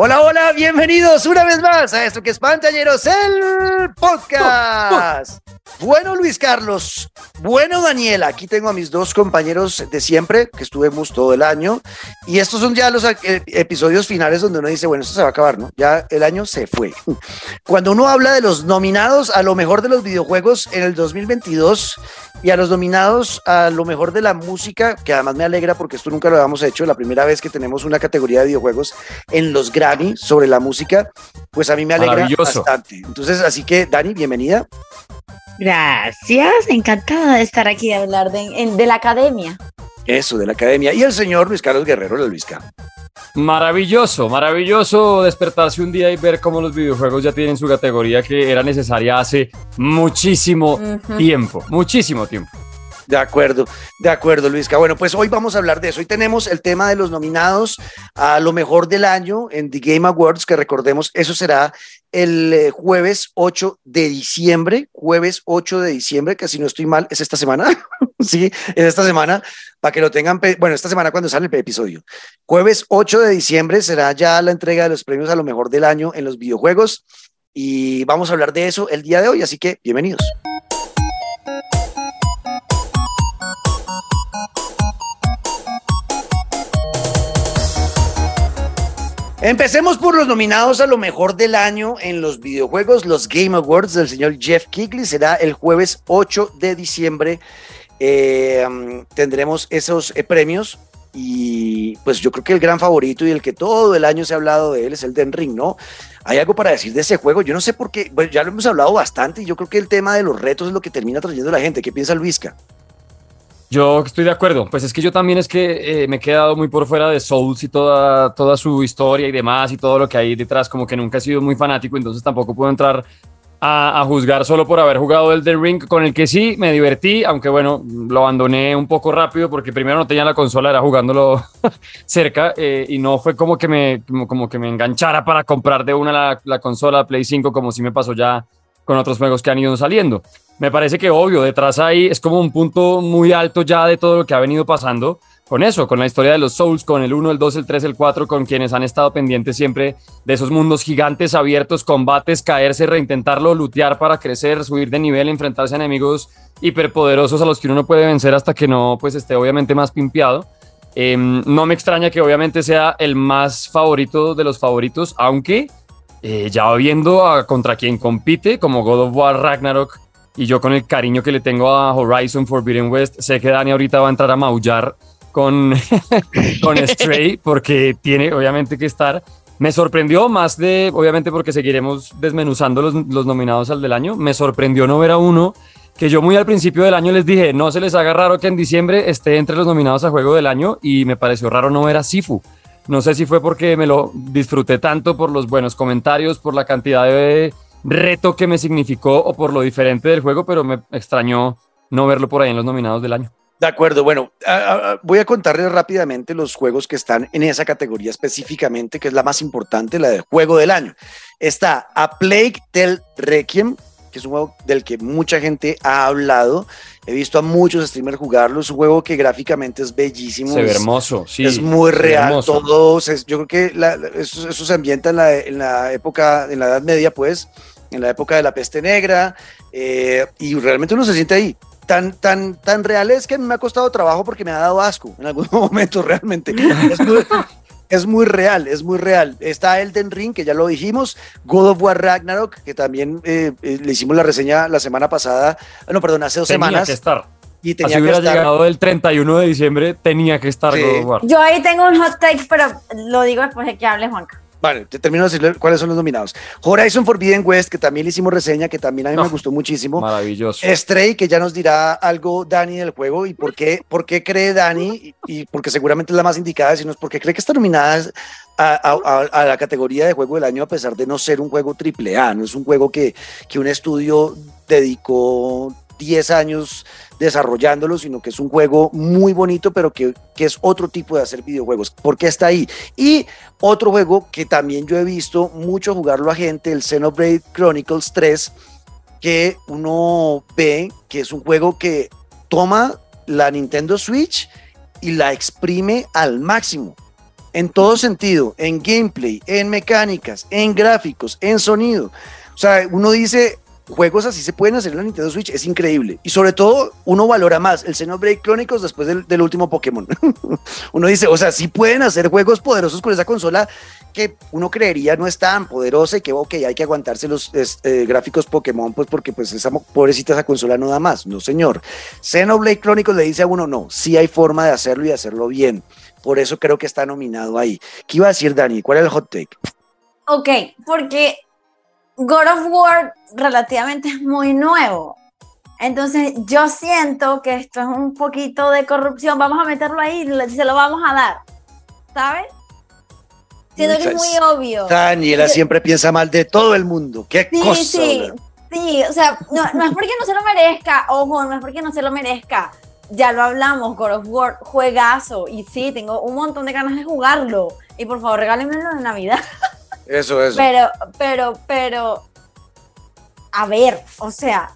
Hola, hola, bienvenidos una vez más a esto que es Pantalleros, el podcast. Bueno, Luis Carlos, bueno, Daniela, aquí tengo a mis dos compañeros de siempre, que estuvimos todo el año, y estos son ya los eh, episodios finales donde uno dice, bueno, esto se va a acabar, ¿no? Ya el año se fue. Cuando uno habla de los nominados a lo mejor de los videojuegos en el 2022 y a los nominados a lo mejor de la música, que además me alegra porque esto nunca lo habíamos hecho, la primera vez que tenemos una categoría de videojuegos en los Grammy sobre la música, pues a mí me alegra bastante. Entonces, así que Dani, bienvenida. Gracias, encantada de estar aquí de hablar de, de la academia. Eso, de la academia. Y el señor Luis Carlos Guerrero, la Luisca. Maravilloso, maravilloso despertarse un día y ver cómo los videojuegos ya tienen su categoría que era necesaria hace muchísimo tiempo, muchísimo tiempo. De acuerdo, de acuerdo, Luisca. Bueno, pues hoy vamos a hablar de eso. Hoy tenemos el tema de los nominados a lo mejor del año en The Game Awards, que recordemos, eso será el eh, jueves 8 de diciembre, jueves 8 de diciembre, que si no estoy mal, es esta semana, sí, es esta semana, para que lo tengan, bueno, esta semana cuando sale el episodio. Jueves 8 de diciembre será ya la entrega de los premios a lo mejor del año en los videojuegos y vamos a hablar de eso el día de hoy, así que bienvenidos. Empecemos por los nominados a lo mejor del año en los videojuegos. Los Game Awards del señor Jeff Kigley será el jueves 8 de diciembre. Eh, tendremos esos eh, premios y pues yo creo que el gran favorito y el que todo el año se ha hablado de él es el Den Ring, ¿no? Hay algo para decir de ese juego. Yo no sé por qué, bueno, ya lo hemos hablado bastante y yo creo que el tema de los retos es lo que termina trayendo la gente. ¿Qué piensa Luisca? Yo estoy de acuerdo, pues es que yo también es que eh, me he quedado muy por fuera de Souls y toda, toda su historia y demás y todo lo que hay detrás, como que nunca he sido muy fanático, entonces tampoco puedo entrar a, juzgar solo por haber jugado el The Ring, con el que sí me divertí, aunque bueno, lo abandoné un poco rápido porque primero no tenía la consola, era jugándolo cerca eh, y no fue como que, me, como, que me enganchara para comprar de una la, la consola Play 5 como si me pasó ya con otros juegos que han ido saliendo me parece que obvio, detrás ahí es como un punto muy alto ya de todo lo que ha venido pasando con eso, con la historia de los Souls, con el 1, el 2, el 3, el 4, con quienes han estado pendientes siempre de esos mundos gigantes, abiertos, combates, caerse, reintentarlo, lutear para crecer, subir de nivel, enfrentarse a enemigos hiperpoderosos a los que uno no puede vencer hasta que no pues esté obviamente más pimpeado. Em, no me extraña que obviamente sea el más favorito de los favoritos, aunque eh, ya viendo a contra quien compite, como God of War Ragnarok, y yo con el cariño que le tengo a Horizon Forbidden West, sé que Dani ahorita va a entrar a maullar con, con Stray porque tiene obviamente que estar. Me sorprendió más de, obviamente porque seguiremos desmenuzando los, los nominados al del año, me sorprendió no ver a uno que yo muy al principio del año les dije, no se les haga raro que en diciembre esté entre los nominados a Juego del Año y me pareció raro no ver a Sifu. No sé si fue porque me lo disfruté tanto por los buenos comentarios, por la cantidad de reto que me significó o por lo diferente del juego, pero me extrañó no verlo por ahí en los nominados del año. De acuerdo, bueno, voy a contarles rápidamente los juegos que están en esa categoría específicamente, que es la más importante, la de juego del año. Está A Plague Tale Requiem, que es un juego del que mucha gente ha hablado. He visto a muchos streamers jugarlo. Es un juego que gráficamente es bellísimo. Se ve hermoso, sí. Es muy real. Todo, yo creo que eso, se ambienta en la, en la época, en la Edad Media, pues en la época de la peste negra, eh, y realmente uno se siente ahí. Tan, tan, tan real es que me ha costado trabajo porque me ha dado asco en algunos momentos realmente. Es muy, real, es muy real. Está Elden Ring, que ya lo dijimos, God of War Ragnarok, que también eh, eh, le hicimos la reseña la semana pasada, no, perdón, hace dos semanas. Que estar. Y tenía Así hubiera llegado el 31 de diciembre, tenía que estar God of War. Yo ahí tengo un hot take, pero lo digo después de que hable Juanca. Vale, te termino de decir cuáles son los nominados. Horizon Forbidden West, que también le hicimos reseña, que también a mí me gustó muchísimo. Maravilloso. Stray, que ya nos dirá algo Dani del juego y por qué, por qué cree Dani, y, porque seguramente es la más indicada, sino es porque cree que está nominada a, a, la categoría de juego del año a pesar de no ser un juego triple A, no es un juego que, que un estudio dedicó 10 años desarrollándolo, sino que es un juego muy bonito, pero que, que, es otro tipo de hacer videojuegos. porque está ahí? Y otro juego que también yo he visto mucho jugarlo a gente, el Xenoblade Chronicles 3, que uno ve que es un juego que toma la Nintendo Switch y la exprime al máximo. en todo sentido, en gameplay, en mecánicas, en gráficos, en sonido. O sea, uno dice, juegos así se pueden hacer en la Nintendo Switch, es increíble. Y sobre todo, uno valora más el Xenoblade Chronicles después del, último Pokémon. uno dice, o sea, sí pueden hacer juegos poderosos con esa consola que uno creería no es tan poderosa y que, ok, hay que aguantarse los eh, gráficos Pokémon, pues porque pues esa pobrecita esa consola no da más. No, señor. Xenoblade Chronicles le dice a uno, no, sí hay forma de hacerlo y hacerlo bien. Por eso creo que está nominado ahí. ¿Qué iba a decir Dani? ¿Cuál es el hot take? Ok, porque God of War relativamente es muy nuevo. Entonces yo siento que esto es un poquito de corrupción. Vamos a meterlo ahí y se lo vamos a dar. ¿Sabes? Siento que es muy obvio. Daniela siempre piensa mal de todo el mundo. ¿Qué sí, cosa? Sí, sí, o sea, no, no es porque no se lo merezca, ojo, no es porque no se lo merezca. Ya lo hablamos, God of War, juegazo. Y sí, tengo un montón de ganas de jugarlo. Y por favor, regálenmelo de Navidad. Eso, eso. Pero, pero, pero, a ver, o sea,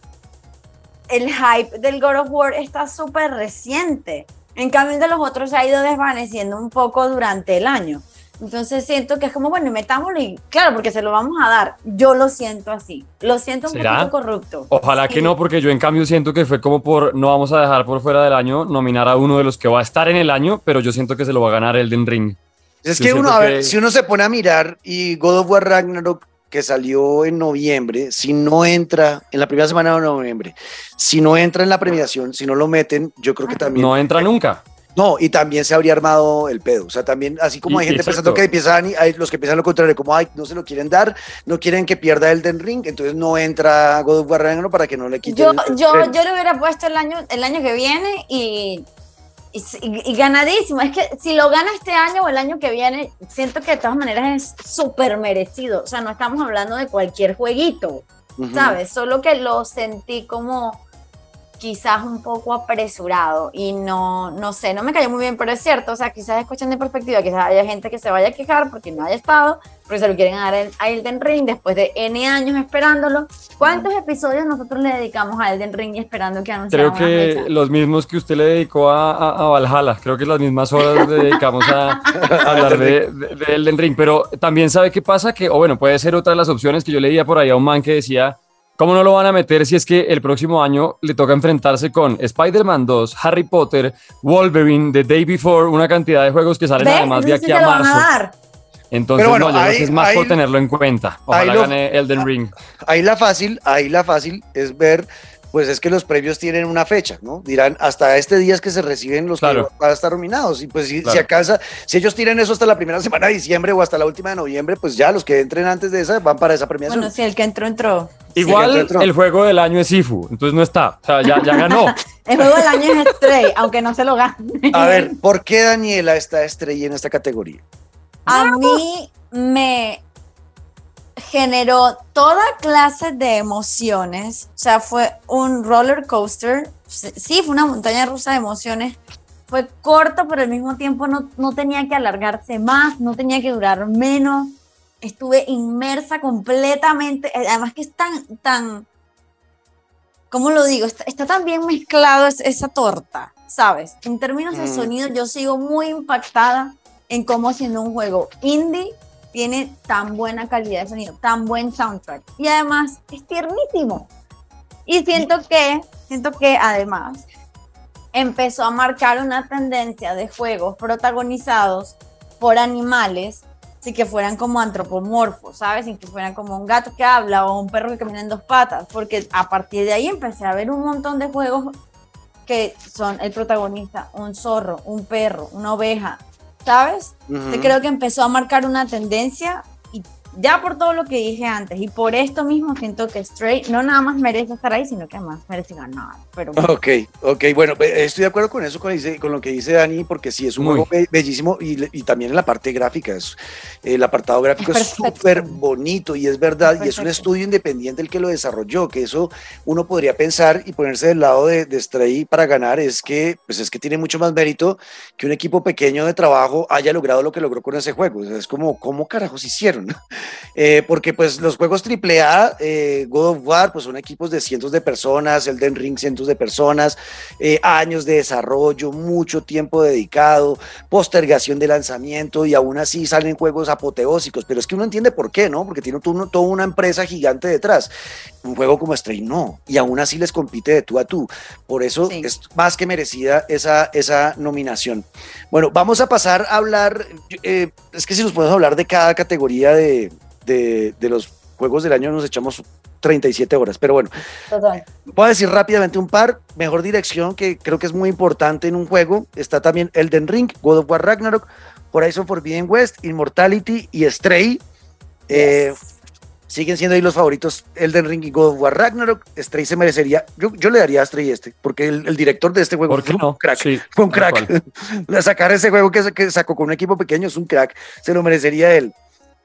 el hype del God of War está súper reciente. En cambio, el de los otros se ha ido desvaneciendo un poco durante el año. Entonces siento que es como, bueno, metámoslo y claro, porque se lo vamos a dar. Yo lo siento así. Lo siento un ¿Será? poquito corrupto. Ojalá que no, porque yo en cambio siento que fue como por no vamos a dejar por fuera del año nominar a uno de los que va a estar en el año, pero yo siento que se lo va a ganar Elden Ring. Es que uno, a ver, que- si uno se pone a mirar y God of War Ragnarok que salió en noviembre, si no entra en la primera semana de noviembre, si no entra en la premiación, si no lo meten, yo creo que también No entra nunca. No, y también se habría armado el pedo. O sea, también, así como Y- hay gente exacto. pensando que empiezan, hay los que piensan lo contrario, como, ay, no se lo quieren dar, no quieren que pierda Elden Ring, entonces no entra God of War Ragnarok para que no le quiten Yo, el- yo, yo le hubiera puesto el año, el año que viene y, y, ganadísimo. Es que si lo gana este año o el año que viene, siento que de todas maneras es súper merecido. O sea, no estamos hablando de cualquier jueguito. ¿sabes? Solo que lo sentí como quizás un poco apresurado y no, no sé, no me cayó muy bien, pero es cierto, o sea, quizás es cuestión de perspectiva, quizás haya gente que se vaya a quejar porque no haya estado, pero se lo quieren dar a Elden Ring después de N años esperándolo. ¿Cuántos episodios nosotros le dedicamos a Elden Ring y esperando que anunciaran Creo que fecha? los mismos que usted le dedicó a, a, a Valhalla, creo que las mismas horas le dedicamos a, a hablar de, de- de Elden Ring, pero también sabe qué pasa, que, o bueno, puede ser otra de las opciones que yo leía por ahí a un man que decía, ¿cómo no lo van a meter si es que el próximo año le toca enfrentarse con Spider-Man 2, Harry Potter, Wolverine, The Day Before, una cantidad de juegos que salen ¿Ves? además de aquí a te lo van marzo? Entonces, bueno, no, yo creo ahí- que es más ahí- por tenerlo en cuenta. ahí Ojalá lo- gane Elden Ring. Ahí la fácil, ahí la fácil es ver, pues es que los premios tienen una fecha, ¿no? Dirán, hasta este día es que se reciben los Claro. que van a estar nominados. Y pues si, Claro. si alcanza, si ellos tiran eso hasta la primera semana de diciembre o hasta la última de noviembre, pues ya los que entren antes de esa van para esa premiación. Bueno, sí, el que entró, entró. Igual Sí, entró. el juego del año es Sifu, entonces no está, o sea, ya, ya ganó. El juego del año es Stray, aunque no se lo gane. A ver, ¿por qué Daniela está estrella en esta categoría? A mí me generó toda clase de emociones. O sea, fue un roller coaster. Sí, fue una montaña rusa de emociones. Fue corto, pero al mismo tiempo no, no tenía que alargarse más, no tenía que durar menos. Estuve inmersa completamente. Además que es tan, tan, ¿cómo lo digo? Está, está tan bien mezclado es- esa torta, ¿sabes? En términos de Mm. sonido, yo sigo muy impactada en cómo siendo un juego indie tiene tan buena calidad de sonido, tan buen soundtrack y además es tiernísimo. Y siento que, siento que además empezó a marcar una tendencia de juegos protagonizados por animales, sin que fueran como antropomorfos, ¿sabes? Sin que fueran como un gato que habla o un perro que camina en dos patas, porque a partir de ahí empecé a ver un montón de juegos que son el protagonista, un zorro, un perro, una oveja, ¿sabes? Te creo que empezó a marcar una tendencia ya por todo lo que dije antes y por esto mismo siento que Stray no nada más merece estar ahí, sino que además merece ganar. Pero bueno, Ok, ok, bueno, estoy de acuerdo con eso, con, dice- con lo que dice Dani, porque sí, es un Muy. juego be- bellísimo y, y también en la parte gráfica, es, el apartado gráfico Es súper bonito y es verdad, Es y es un estudio independiente el que lo desarrolló, que eso uno podría pensar y ponerse del lado de, de Stray para ganar, es que, pues es que tiene mucho más mérito que un equipo pequeño de trabajo haya logrado lo que logró con ese juego, o sea, es como, ¿cómo carajos hicieron? Eh, porque pues los juegos AAA, eh, God of War, pues son equipos de cientos de personas, Elden Ring cientos de personas, eh, años de desarrollo, mucho tiempo dedicado, postergación de lanzamiento y aún así salen juegos apoteósicos, pero es que uno entiende por qué, ¿no? Porque tiene todo- toda una empresa gigante detrás. Un juego como Stray no, y aún así les compite de tú a tú. Por eso Sí. es más que merecida esa, esa nominación. Bueno, vamos a pasar a hablar, eh, es que si nos podemos hablar de cada categoría de, de, de los juegos del año nos echamos 37 horas, pero bueno, Total. voy a decir rápidamente un par, mejor dirección que creo que es muy importante en un juego, está también Elden Ring, God of War Ragnarok, Horizon Forbidden West, Immortality y Stray. Eh, siguen siendo ahí los favoritos Elden Ring y God of War Ragnarok. Stray se merecería, yo, yo le daría a Stray este, porque el, el director de este juego ¿Por qué fue no? un crack. Sí, Fue un crack. Sacar ese juego que, que sacó con un equipo pequeño es un crack. Se lo merecería él.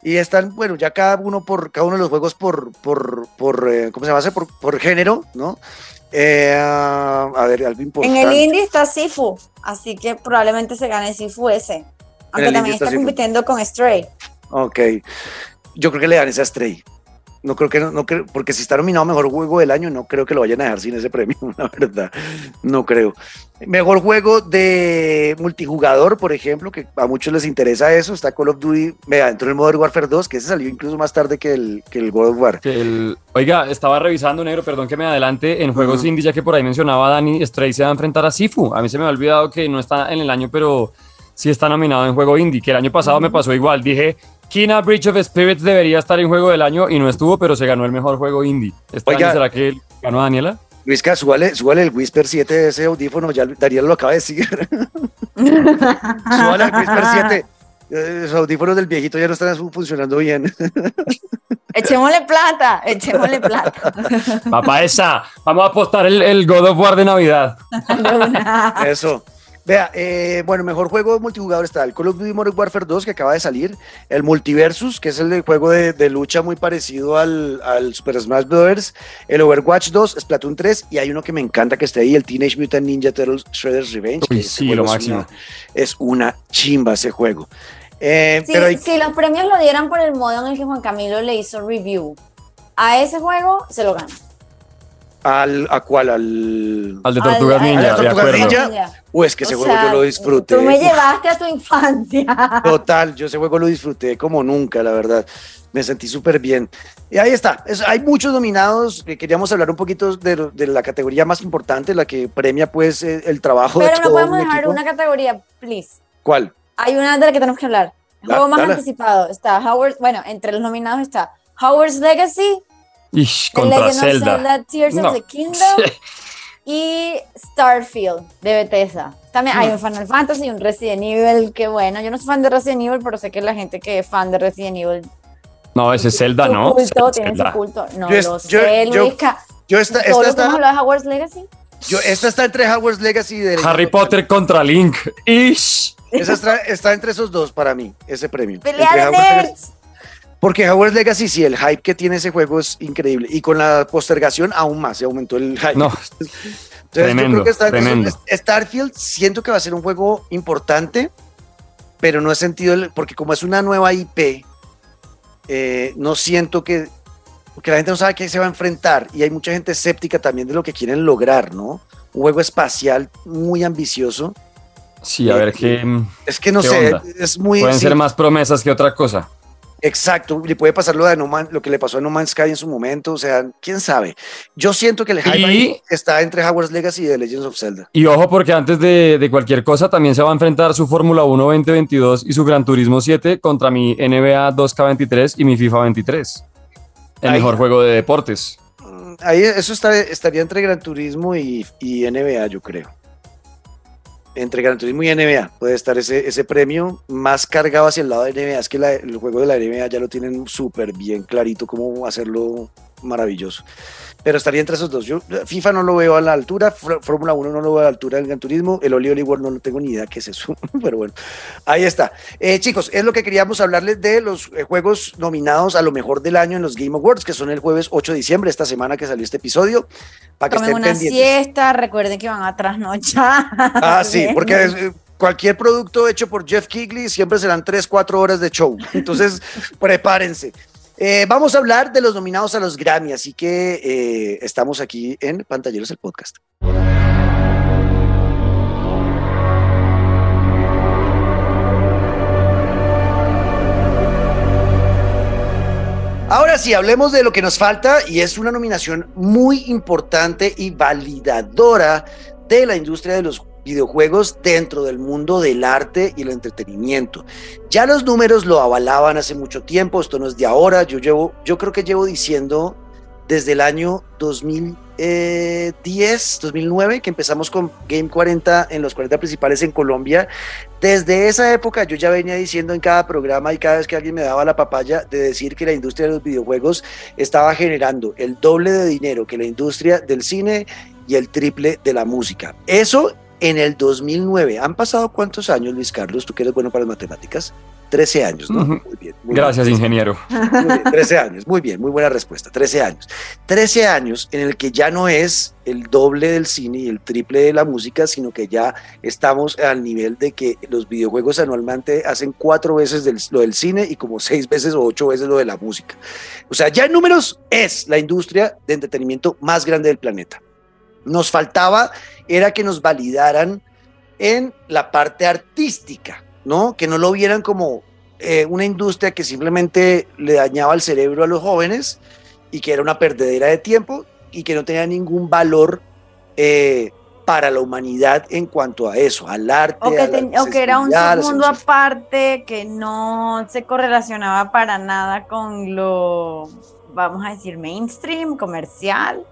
Y están, bueno, ya cada uno por cada uno de los juegos por, por, por eh, ¿cómo se llama? Por, por género, ¿no? Eh, a ver, algo En importante. el indie está Sifu, así que probablemente se gane Sifu ese. Aunque también está está compitiendo con Stray. Ok. Yo creo que le dan ese a Stray. No creo que no, no creo, porque si está nominado mejor juego del año, no creo que lo vayan a dejar sin ese premio, la verdad. No creo. Mejor juego de multijugador, por ejemplo, que a muchos les interesa eso, está Call of Duty, vea, dentro del Modern Warfare 2, que ese salió incluso más tarde que el, que el God of War. El- oiga, estaba revisando, negro, perdón que me adelante, en juegos Ujú. indie, ya que por ahí mencionaba Dani, Stray se va a enfrentar a Sifu. A mí se me ha olvidado que no está en el año, pero sí está nominado en juego indie, que el año pasado me pasó igual. Dije, Kina Bridge of Spirits debería estar en juego del año y no estuvo, pero se ganó el mejor juego indie. ¿Este Oiga. año será que ganó Daniela? Luisca, súbale, súbale el Whisper 7 de ese audífono, ya Daniel lo acaba de decir. súbale el Whisper 7. Eh, Los audífonos del viejito ya no están funcionando bien. Echémosle plata, echémosle plata. Papá esa, vamos a apostar el, el God of War de Navidad. Eso. Vea, eh, bueno, mejor juego multijugador está el Call of Duty Modern Warfare 2 que acaba de salir, el Multiversus, que es el de juego de, de lucha muy parecido al, al Super Smash Bros., el Overwatch 2, Splatoon 3, y hay uno que me encanta que esté ahí, el Teenage Mutant Ninja Turtles Shredder's Revenge. Uy, que ese sí, es máximo. Una, es una chimba ese juego. Eh, Si, pero hay- si los premios lo dieran por el modo en el que Juan Camilo le hizo review a ese juego, se lo gana. Al, ¿a cuál? Al... Al de Tortugas Al- Ninja, ¿Al de de Tortugas acuerdo. Ninja? O es que ese O juego sea, yo lo disfruté. Tú me llevaste a tu infancia. Total, yo ese juego lo disfruté como nunca, la verdad. Me sentí súper bien. Y ahí está. Es- hay muchos nominados. Eh, Queríamos hablar un poquito de, de la categoría más importante, la que premia pues eh, el trabajo de Pero no todo podemos un dejar equipo. una categoría, please. ¿Cuál? Hay una de la que tenemos que hablar. El juego más dale. anticipado está Howard, bueno, entre los nominados está Howard's Legacy, Ish, The contra Legend Zelda. of Zelda Tears No. of the Kingdom y Starfield de Bethesda. También hay un Final Fantasy y un Resident Evil, que bueno, yo no soy fan de Resident Evil, pero sé que la gente que es fan de Resident Evil No, ese es Zelda, su ¿no? culto, tiene su culto. No Yo es- lo yo- sé, yo- Luisca. Yo esta, Todo esta, lo de Hogwarts Legacy. yo, esta está entre Hogwarts Legacy y de Harry Potter contra Link. Ish. Esa está, está entre esos dos para mí, ese premio. Pelea Entre de Hogwarts Legacy- nerds. Porque Hogwarts Legacy, sí, el hype que tiene ese juego es increíble. Y con la postergación, aún más se aumentó el hype. No, Entonces, Tremendo, yo creo que tremendo. Starfield siento que va a ser un juego importante, pero no he sentido, el- porque como es una nueva IP, eh, no siento que, porque la gente no sabe a qué se va a enfrentar y hay mucha gente escéptica también de lo que quieren lograr, ¿no? Un juego espacial muy ambicioso. sí, a ver qué. Es que no ¿Qué sé, onda? es muy... Pueden sí, ser más promesas que otra cosa. Exacto, le puede pasar lo, de no Man- lo que le pasó a No Man's Sky en su momento, o sea, quién sabe. Yo siento que el hype Y- está entre Hogwarts Legacy y The Legends of Zelda. Y ojo, porque antes de, de cualquier cosa también se va a enfrentar su Fórmula 1 2022 y su Gran Turismo 7 contra mi NBA 2K23 y mi FIFA 23. El Ahí. mejor juego de deportes. Mm, Ahí eso está- estaría entre Gran Turismo y, y NBA, yo creo. Entre Gran Turismo y NBA puede estar ese, ese premio más cargado hacia el lado de NBA. Es que el juego de la NBA ya lo tienen súper bien clarito cómo hacerlo maravilloso. Pero estaría entre esos dos. Yo FIFA no lo veo a la altura, Fórmula 1 no lo veo a la altura del Gran Turismo, el Oli Oli World no lo tengo ni idea qué es eso, pero bueno, ahí está. Eh, chicos, es lo que queríamos hablarles de los eh, juegos nominados a lo mejor del año en los Game Awards, que son el jueves 8 de diciembre, esta semana que salió este episodio, para que Tomen estén una pendientes. siesta, recuerden que van a trasnochar. Ah, sí, porque es, eh, cualquier producto hecho por Jeff Kigley siempre serán 3, 4 horas de show. Entonces, prepárense. Eh, vamos a hablar de los nominados a los Grammy, así que eh, estamos aquí en Pantalleros el Podcast. Ahora sí, hablemos de lo que nos falta y es una nominación muy importante y validadora de la industria de los videojuegos dentro del mundo del arte y el entretenimiento. Ya los números lo avalaban hace mucho tiempo, esto no es de ahora, yo llevo, yo creo que llevo diciendo desde el año 2010, 2009, que empezamos con Game 40 en los 40 principales en Colombia. Desde esa época yo ya venía diciendo en cada programa y cada vez que alguien me daba la papaya de decir que la industria de los videojuegos estaba generando el doble de dinero que la industria del cine y el triple de la música. Eso en el 2009. ¿Han pasado cuántos años, Luis Carlos? Tú que eres bueno para las matemáticas. 13 años, ¿no? Muy bien. Gracias, ingeniero. Muy bien, 13 años, muy bien, muy buena respuesta. 13 años. 13 años en el que ya no es el doble del cine y el triple de la música, sino que ya estamos al nivel de que los videojuegos anualmente hacen cuatro veces lo del cine y como seis veces o ocho veces lo de la música. O sea, ya en números es la industria de entretenimiento más grande del planeta. Nos faltaba era que nos validaran en la parte artística ¿no? Que no lo vieran como eh, una industria que simplemente le dañaba el cerebro a los jóvenes y que era una perdedera de tiempo y que no tenía ningún valor eh, para la humanidad en cuanto a eso, al arte. O que, era un mundo aparte que no se correlacionaba para nada con lo, vamos a decir, mainstream, comercial.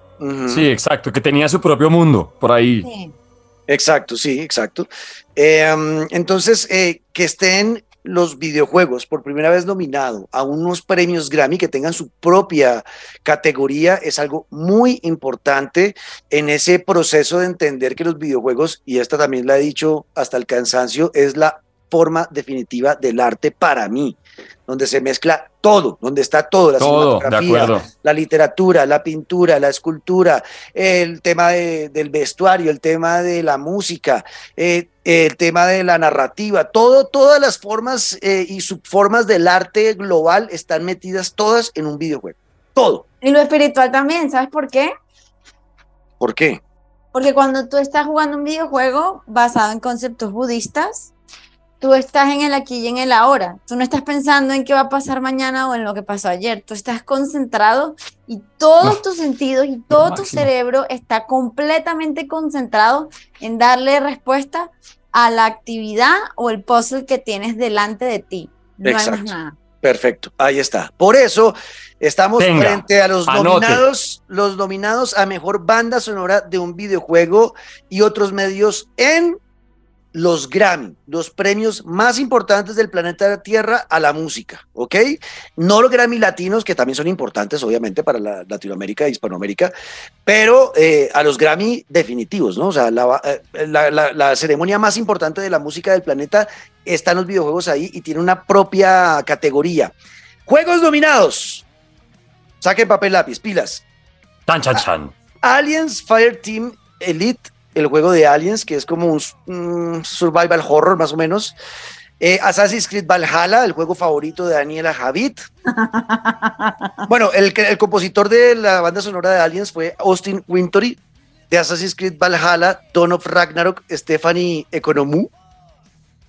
Sí, exacto, que tenía su propio mundo por ahí. Sí. Exacto, sí, exacto. Em, entonces, eh, que estén los videojuegos por primera vez nominado a unos premios Grammy que tengan su propia categoría es algo muy importante en ese proceso de entender que los videojuegos, y esta también la he dicho hasta el cansancio, es la forma definitiva del arte para mí donde se mezcla todo, donde está todo, la cinematografía, la literatura, la pintura, la escultura, el tema del vestuario, el tema de la música, eh, el tema de la narrativa, todo, todas las formas eh, y subformas del arte global están metidas todas en un videojuego. Todo. Y lo espiritual también, ¿sabes por qué? ¿Por qué? Porque cuando tú estás jugando un videojuego basado en conceptos budistas, tú estás en el aquí y en el ahora. Tú no estás pensando en qué va a pasar mañana o en lo que pasó ayer. Tú estás concentrado y todos tus sentidos y todo tu cerebro está completamente concentrado en darle respuesta a la actividad o el puzzle que tienes delante de ti. No hay más nada. Perfecto, ahí está. Por eso estamos frente a los nominados, los nominados a mejor banda sonora de un videojuego y otros medios en los Grammy, los premios más importantes del planeta Tierra a la música, ¿ok? No los Grammy latinos, que también son importantes, obviamente, para la Latinoamérica e Hispanoamérica, pero eh, a los Grammy definitivos, ¿no? O sea, eh, la, la, ceremonia más importante de la música del planeta está en los videojuegos ahí y tiene una propia categoría. Juegos dominados. Saquen papel, lápiz, pilas. Chan, chan, chan. Aliens Fire Team Elite el juego de Aliens, que es como un, survival horror más o menos. Eh, Assassin's Creed Valhalla, el juego favorito de Daniela Javid. bueno, el, el, compositor de la banda sonora de Aliens fue Austin Wintory, de Assassin's Creed Valhalla, Dawn of Ragnarok, Stephanie Economou.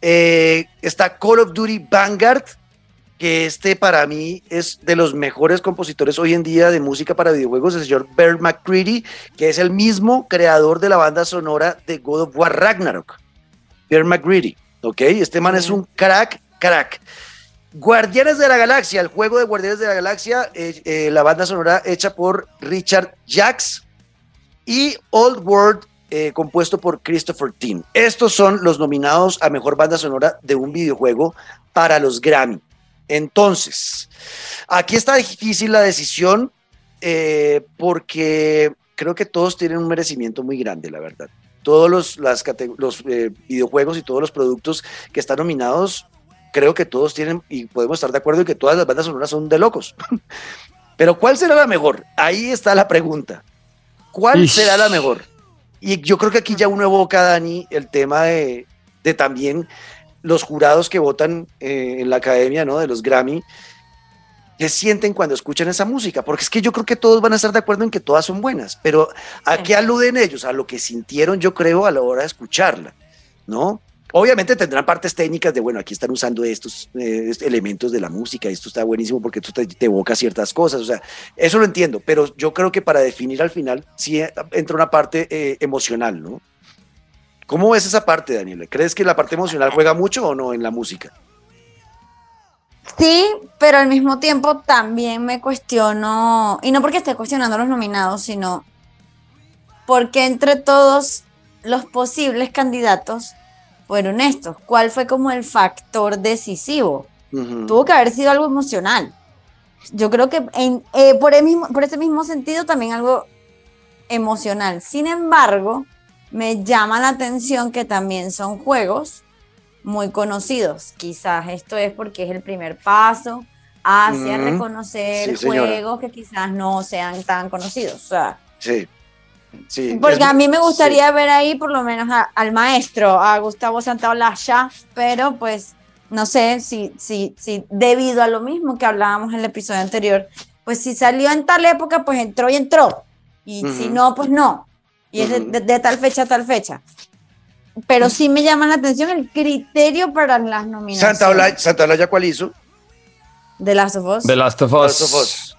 Eh, está Call of Duty Vanguard, que este para mí es de los mejores compositores hoy en día de música para videojuegos, el señor Bert McCready, que es el mismo creador de la banda sonora de God of War Ragnarok. Bert McCready, ¿ok? Este man es un crack, crack. Guardianes de la Galaxia, el juego de Guardianes de la Galaxia, eh, eh, la banda sonora hecha por Richard Jacks y Old World eh, compuesto por Christopher Tin. Estos son los nominados a mejor banda sonora de un videojuego para los Grammy. Entonces, aquí está difícil la decisión eh, porque creo que todos tienen un merecimiento muy grande, la verdad. Todos los, las, los eh, videojuegos y todos los productos que están nominados, creo que todos tienen, y podemos estar de acuerdo en que todas las bandas sonoras son de locos. Pero ¿cuál será la mejor? Ahí está la pregunta. ¿Cuál será la mejor? Y yo creo que aquí ya uno evoca, Dani, el tema de, de también los jurados que votan eh, en la academia, ¿no? De los Grammy, ¿qué sienten cuando escuchan esa música? Porque es que yo creo que todos van a estar de acuerdo en que todas son buenas, pero ¿a qué aluden ellos? A lo que sintieron, yo creo, a la hora de escucharla, ¿no? Obviamente tendrán partes técnicas de, bueno, aquí están usando estos eh, elementos de la música, esto está buenísimo porque esto te, te evoca ciertas cosas, o sea, eso lo entiendo, pero yo creo que para definir al final sí entra una parte eh, emocional, ¿no? ¿Cómo ves esa parte, Daniela? ¿Crees que la parte emocional juega mucho o no en la música? Sí, pero al mismo tiempo también me cuestiono, y no porque esté cuestionando a los nominados, sino porque entre todos los posibles candidatos fueron estos. ¿Cuál fue como el factor decisivo? Tuvo que haber sido algo emocional. Yo creo que en- eh, por, el mismo, por ese mismo sentido también algo emocional. Sin embargo, me llama la atención que también son juegos muy conocidos. Quizás esto es porque es el primer paso hacia Mm. reconocer Sí, señora. juegos que quizás no sean tan conocidos. O sea, Sí. Sí. porque a mí me sí. gustaría ver ahí por lo menos a- al maestro, a Gustavo Santaolalla, pero pues no sé si, si, si debido a lo mismo que hablábamos en el episodio anterior, pues si salió en tal época, pues entró y entró. Y si no, pues no. Y es de, Ujú. de- de tal fecha a tal fecha. Pero sí me llama la atención el criterio para las nominaciones Santa Olaya, Santa Olaya, ¿cuál hizo? de Last of Us. The Last of Us. Last of Us.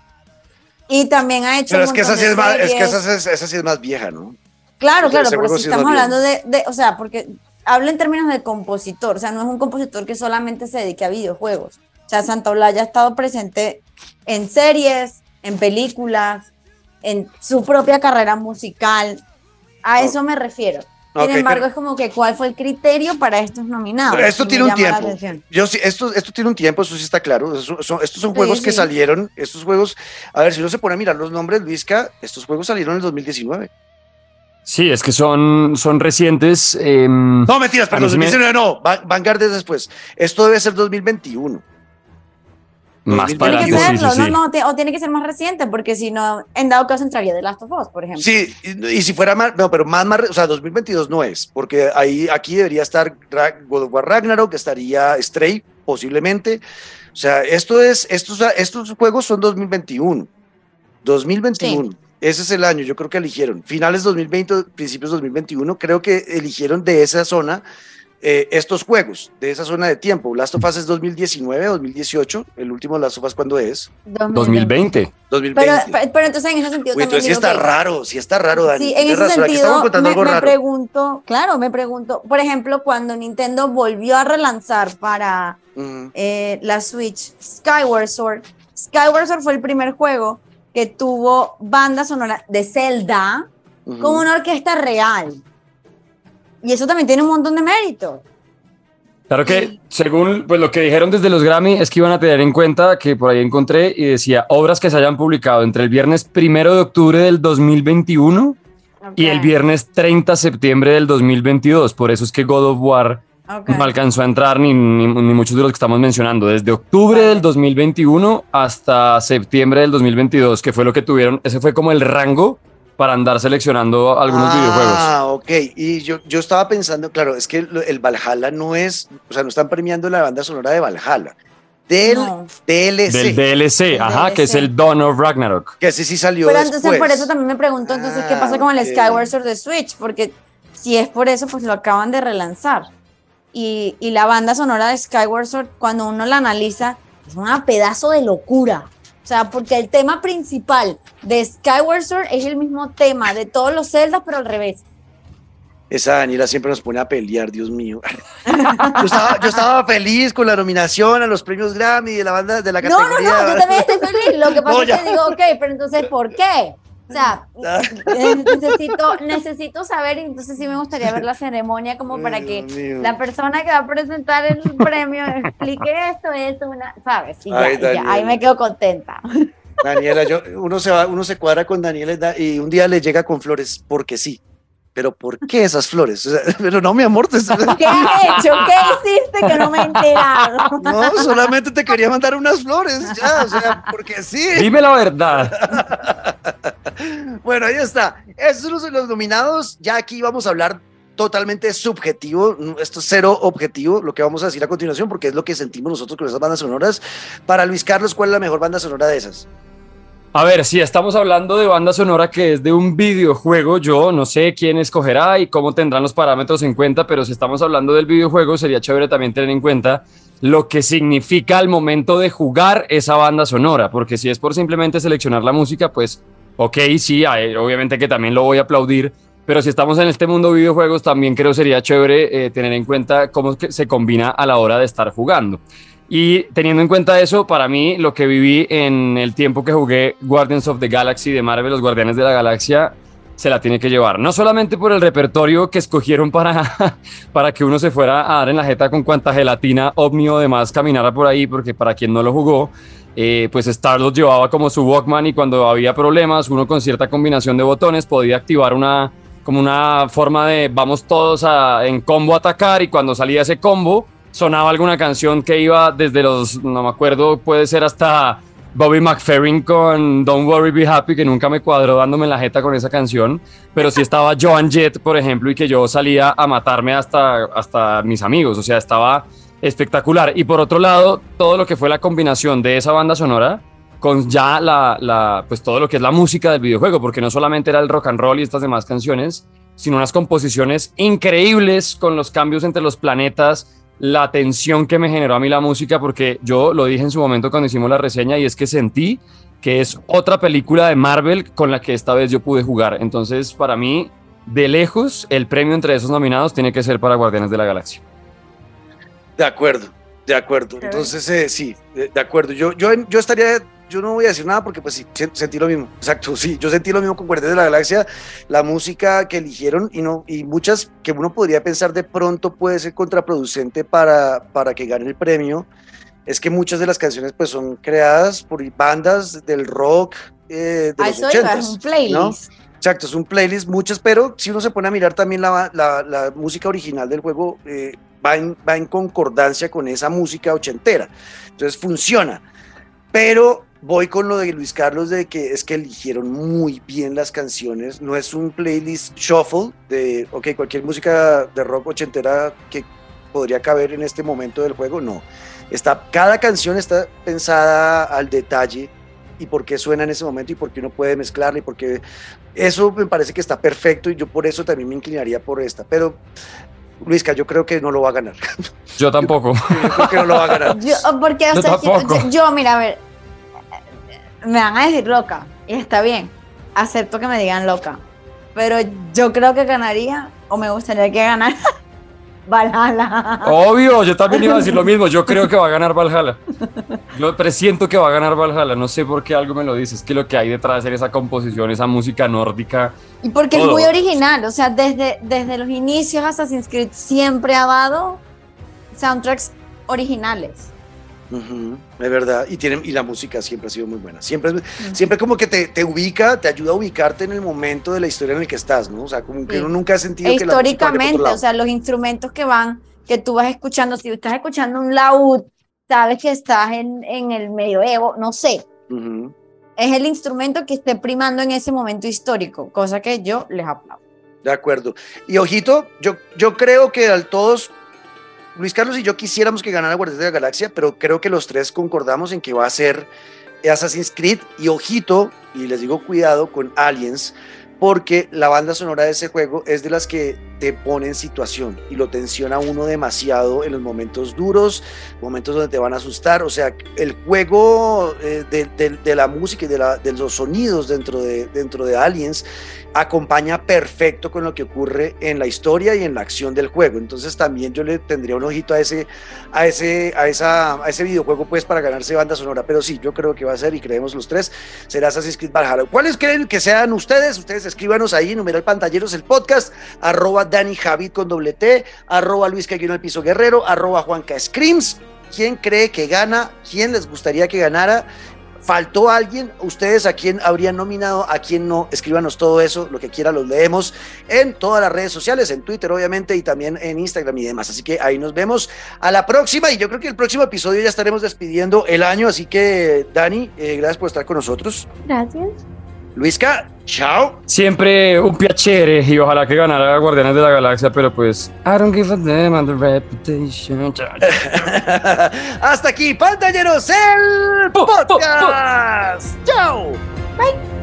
Y también ha hecho Pero un es que esa sí es más, es que esa, es- esa sí es más vieja, ¿no? Claro, claro, pero si sí estamos más hablando de, de- o sea, porque habla en términos de compositor, o sea, no es un compositor que solamente se dedique a videojuegos. O sea, Santa Olaya ha estado presente en series, en películas, en su propia carrera musical. A Oh. eso me refiero. Sin embargo, pero- es como que cuál fue el criterio para estos nominados. Pero esto tiene un tiempo. Yo sí, esto, esto tiene un tiempo, eso sí está claro. Eso- son- estos son Sí, juegos que salieron, estos juegos, a ver, si uno se pone a mirar los nombres, Luisca, estos juegos salieron en el 2019. Sí, es que son, son recientes. em, No, mentiras, A perdón, mí sí me- 2019 no, Va- Vanguard es después. Esto debe ser 2021. Más 2021. para Tiene que sí, serlo, sí, no, sí. no, te- o tiene que ser más reciente, porque si no, en dado caso entraría The Last of Us, por ejemplo. Sí, y, y si fuera más, no, pero más, más, o sea, 2022 no es, porque ahí, aquí debería estar God of War Ragnarok, estaría Stray, posiblemente. O sea, esto es, estos, estos juegos son 2021. 2021. Ese es el año, yo creo que eligieron. Finales 2020, principios 2021, creo que eligieron de esa zona eh, estos juegos, de esa zona de tiempo. Last of Us es 2019, 2018. El último Last of Us, ¿cuándo es? 2020. 2020. Pero, entonces en ese sentido Uy, también entonces sí digo está que- raro, sí está raro, Dani. Sí, en ese razón, aquí estamos sentido contando me, algo me raro. pregunto, claro, me pregunto, por ejemplo, cuando Nintendo volvió a relanzar para eh, la Switch Skyward Sword, Skyward Sword fue el primer juego que tuvo banda sonora de Zelda ujú. con una orquesta real. Y eso también tiene un montón de mérito. Claro que, según pues, lo que dijeron desde los Grammy, es que iban a tener en cuenta que por ahí encontré y decía obras que se hayan publicado entre el viernes primero de octubre del 2021 y el viernes 30 de septiembre del 2022. Por eso es que God of War ok. no alcanzó a entrar ni, ni- ni muchos de los que estamos mencionando. Desde octubre Vale. del 2021 hasta septiembre del 2022, que fue lo que tuvieron. Ese fue como el rango para andar seleccionando algunos videojuegos. Ah, ok. Y yo, yo estaba pensando, claro, es que el Valhalla no es, o sea, no están premiando la banda sonora de Valhalla, del No. DLC, Del DLC, ajá, que es el Dawn of Ragnarok. que ese sí salió Pero después. entonces por eso también me pregunto entonces qué Ah, pasa con el. Skyward Sword de Switch, porque si es por eso, pues lo acaban de relanzar. Y, y la banda sonora de Skyward Sword, cuando uno la analiza, es una pedazo de locura. O sea, porque el tema principal de Skyward Sword es el mismo tema de todos los Zeldas, pero al revés. Esa Daniela siempre nos pone a pelear, Dios mío. yo, estaba, yo estaba feliz con la nominación a los premios Grammy de la banda de la No, no, categoría. no, yo también estoy feliz. Lo que pasa No, es que digo, ok, pero entonces, ¿por qué? O sea, eh, necesito, necesito saber, entonces sí me gustaría ver la ceremonia como para que mío. la persona que va a presentar el premio explique esto, esto, una, ¿sabes? Y ya, Ay, y ya, ahí me quedo contenta. Daniela, yo, uno se va, uno se cuadra con Daniela y da- y un día le llega con flores, porque sí. Pero ¿por qué esas flores? O sea, pero no, mi amor, te- ¿Qué has hecho? ¿Qué hiciste que no me he enterado? no, solamente te quería mandar unas flores, ya, o sea, porque sí. Dime la verdad. Bueno, ahí está. Esos son los, los nominados. Ya aquí vamos a hablar totalmente subjetivo, esto es cero objetivo, lo que vamos a decir a continuación, porque es lo que sentimos nosotros con esas bandas sonoras. Para Luis Carlos, ¿cuál es la mejor banda sonora de esas? A ver, si estamos hablando de banda sonora que es de un videojuego, yo no sé quién escogerá y cómo tendrán los parámetros en cuenta, pero si estamos hablando del videojuego, sería chévere también tener en cuenta lo que significa al momento de jugar esa banda sonora, porque si es por simplemente seleccionar la música, pues ok, sí, obviamente que también lo voy a aplaudir, pero si estamos en este mundo de videojuegos, también creo sería chévere eh, tener en cuenta cómo se combina a la hora de estar jugando. Y teniendo en cuenta eso, para mí lo que viví en el tiempo que jugué Guardians of the Galaxy de Marvel, los Guardianes de la Galaxia, se la tiene que llevar. No solamente por el repertorio que escogieron para, para que uno se fuera a dar en la jeta con cuanta gelatina ovni o demás caminara por ahí, porque para quien no lo jugó, eh, pues Star-Lord llevaba como su Walkman y cuando había problemas, uno con cierta combinación de botones podía activar una como una forma de vamos todos a, en combo a atacar y cuando salía ese combo sonaba alguna canción que iba desde los, no me acuerdo, puede ser hasta Bobby McFerrin con Don't Worry Be Happy, que nunca me cuadró dándome la jeta con esa canción, pero sí estaba Joan Jett, por ejemplo, y que yo salía a matarme hasta, hasta mis amigos, o sea, estaba espectacular. Y por otro lado, todo lo que fue la combinación de esa banda sonora con ya la, la, pues todo lo que es la música del videojuego, porque no solamente era el rock and roll y estas demás canciones, sino unas composiciones increíbles con los cambios entre los planetas, la tensión que me generó a mí la música, porque yo lo dije en su momento cuando hicimos la reseña y es que sentí que es otra película de Marvel con la que esta vez yo pude jugar. Entonces, para mí, de lejos, el premio entre esos nominados tiene que ser para Guardianes de la Galaxia. De acuerdo, de acuerdo. Entonces, eh, sí, de, acuerdo. Yo, yo, yo estaría yo no voy a decir nada porque pues sí, sentí lo mismo. Exacto, sí, yo sentí lo mismo con Guardianes de la Galaxia, la música que eligieron y no y muchas que uno podría pensar de pronto puede ser contraproducente para para que gane el premio. Es que muchas de las canciones pues son creadas por bandas del rock eh, de los 80 es un playlist. Exacto, es un playlist, muchas, pero si uno se pone a mirar también la, la, la música original del juego, eh, va, en, va en concordancia con esa música ochentera. Entonces funciona. Pero voy con lo de Luis Carlos de que es que eligieron muy bien las canciones. No es un playlist shuffle de, ok, cualquier música de rock ochentera que podría caber en este momento del juego, no. Está, cada canción está pensada al detalle y por qué suena en ese momento y por qué uno puede mezclarla y por qué eso me parece que está perfecto y yo por eso también me inclinaría por esta. Pero Luisca, yo creo que no lo va a ganar. Yo tampoco. Yo, creo que no lo va a ganar. Yo, porque, yo, mira, a ver, me van a decir loca, y está bien, acepto que me digan loca, pero yo creo que ganaría, o me gustaría que ganara Valhalla. Obvio, yo también iba a decir lo mismo, yo creo que va a ganar Valhalla. Yo presiento que va a ganar Valhalla, no sé por qué algo me lo dice, es que lo que hay detrás de esa composición, esa música nórdica. Y porque es muy original, o sea, desde, desde los inicios Assassin's Creed siempre ha dado soundtracks originales. Es verdad, y, tienen, y la música siempre ha sido muy buena. Siempre, siempre como que te, te, ubica, te ayuda a ubicarte en el momento de la historia en el que estás, ¿no? O sea, como que uno nunca ha sentido que históricamente, o sea, los instrumentos que van, que tú vas escuchando, si estás escuchando un laúd, sabes que estás en, en el medioevo, no sé. Es el instrumento que esté primando en ese momento histórico, cosa que yo les aplaudo. De acuerdo. Y ojito, yo, yo creo que al todos Luis Carlos y yo quisiéramos que ganara Guardianes de la Galaxia, pero creo que los tres concordamos en que va a ser Assassin's Creed y ojito, y les digo cuidado con Aliens, porque la banda sonora de ese juego es de las que te pone en situación y lo tensiona uno demasiado en los momentos duros, momentos donde te van a asustar. O sea, el juego eh, de, la música y de, los sonidos dentro de, dentro de Aliens acompaña perfecto con lo que ocurre en la historia y en la acción del juego. Entonces también yo le tendría un ojito a ese, a ese, a esa, a ese videojuego pues para ganarse banda sonora. Pero sí, yo creo que va a ser y creemos los tres, será Assassin's Creed Valhalla. ¿Cuáles creen que sean ustedes? Ustedes escríbanos ahí, numeral pantalleros el podcast, arroba Dani Javid con doble T, arroba Luis Caguino el Piso Guerrero, arroba Juanca Screams. ¿Quién cree que gana? ¿Quién les gustaría que ganara? ¿Faltó alguien? ¿Ustedes a quién habrían nominado? ¿A quién no? Escríbanos todo eso, lo que quiera, los leemos en todas las redes sociales, en Twitter obviamente y también en Instagram y demás. Así que ahí nos vemos a la próxima y yo creo que el próximo episodio ya estaremos despidiendo el año. Así que Dani, eh, gracias por estar con nosotros. Gracias. Luisca, chao. Siempre un piacere y ojalá que ganara Guardianes de la Galaxia, pero pues I don't give a damn on the reputation. Hasta aquí, pantalleros, el Po, po, po. podcast. Chao. Bye.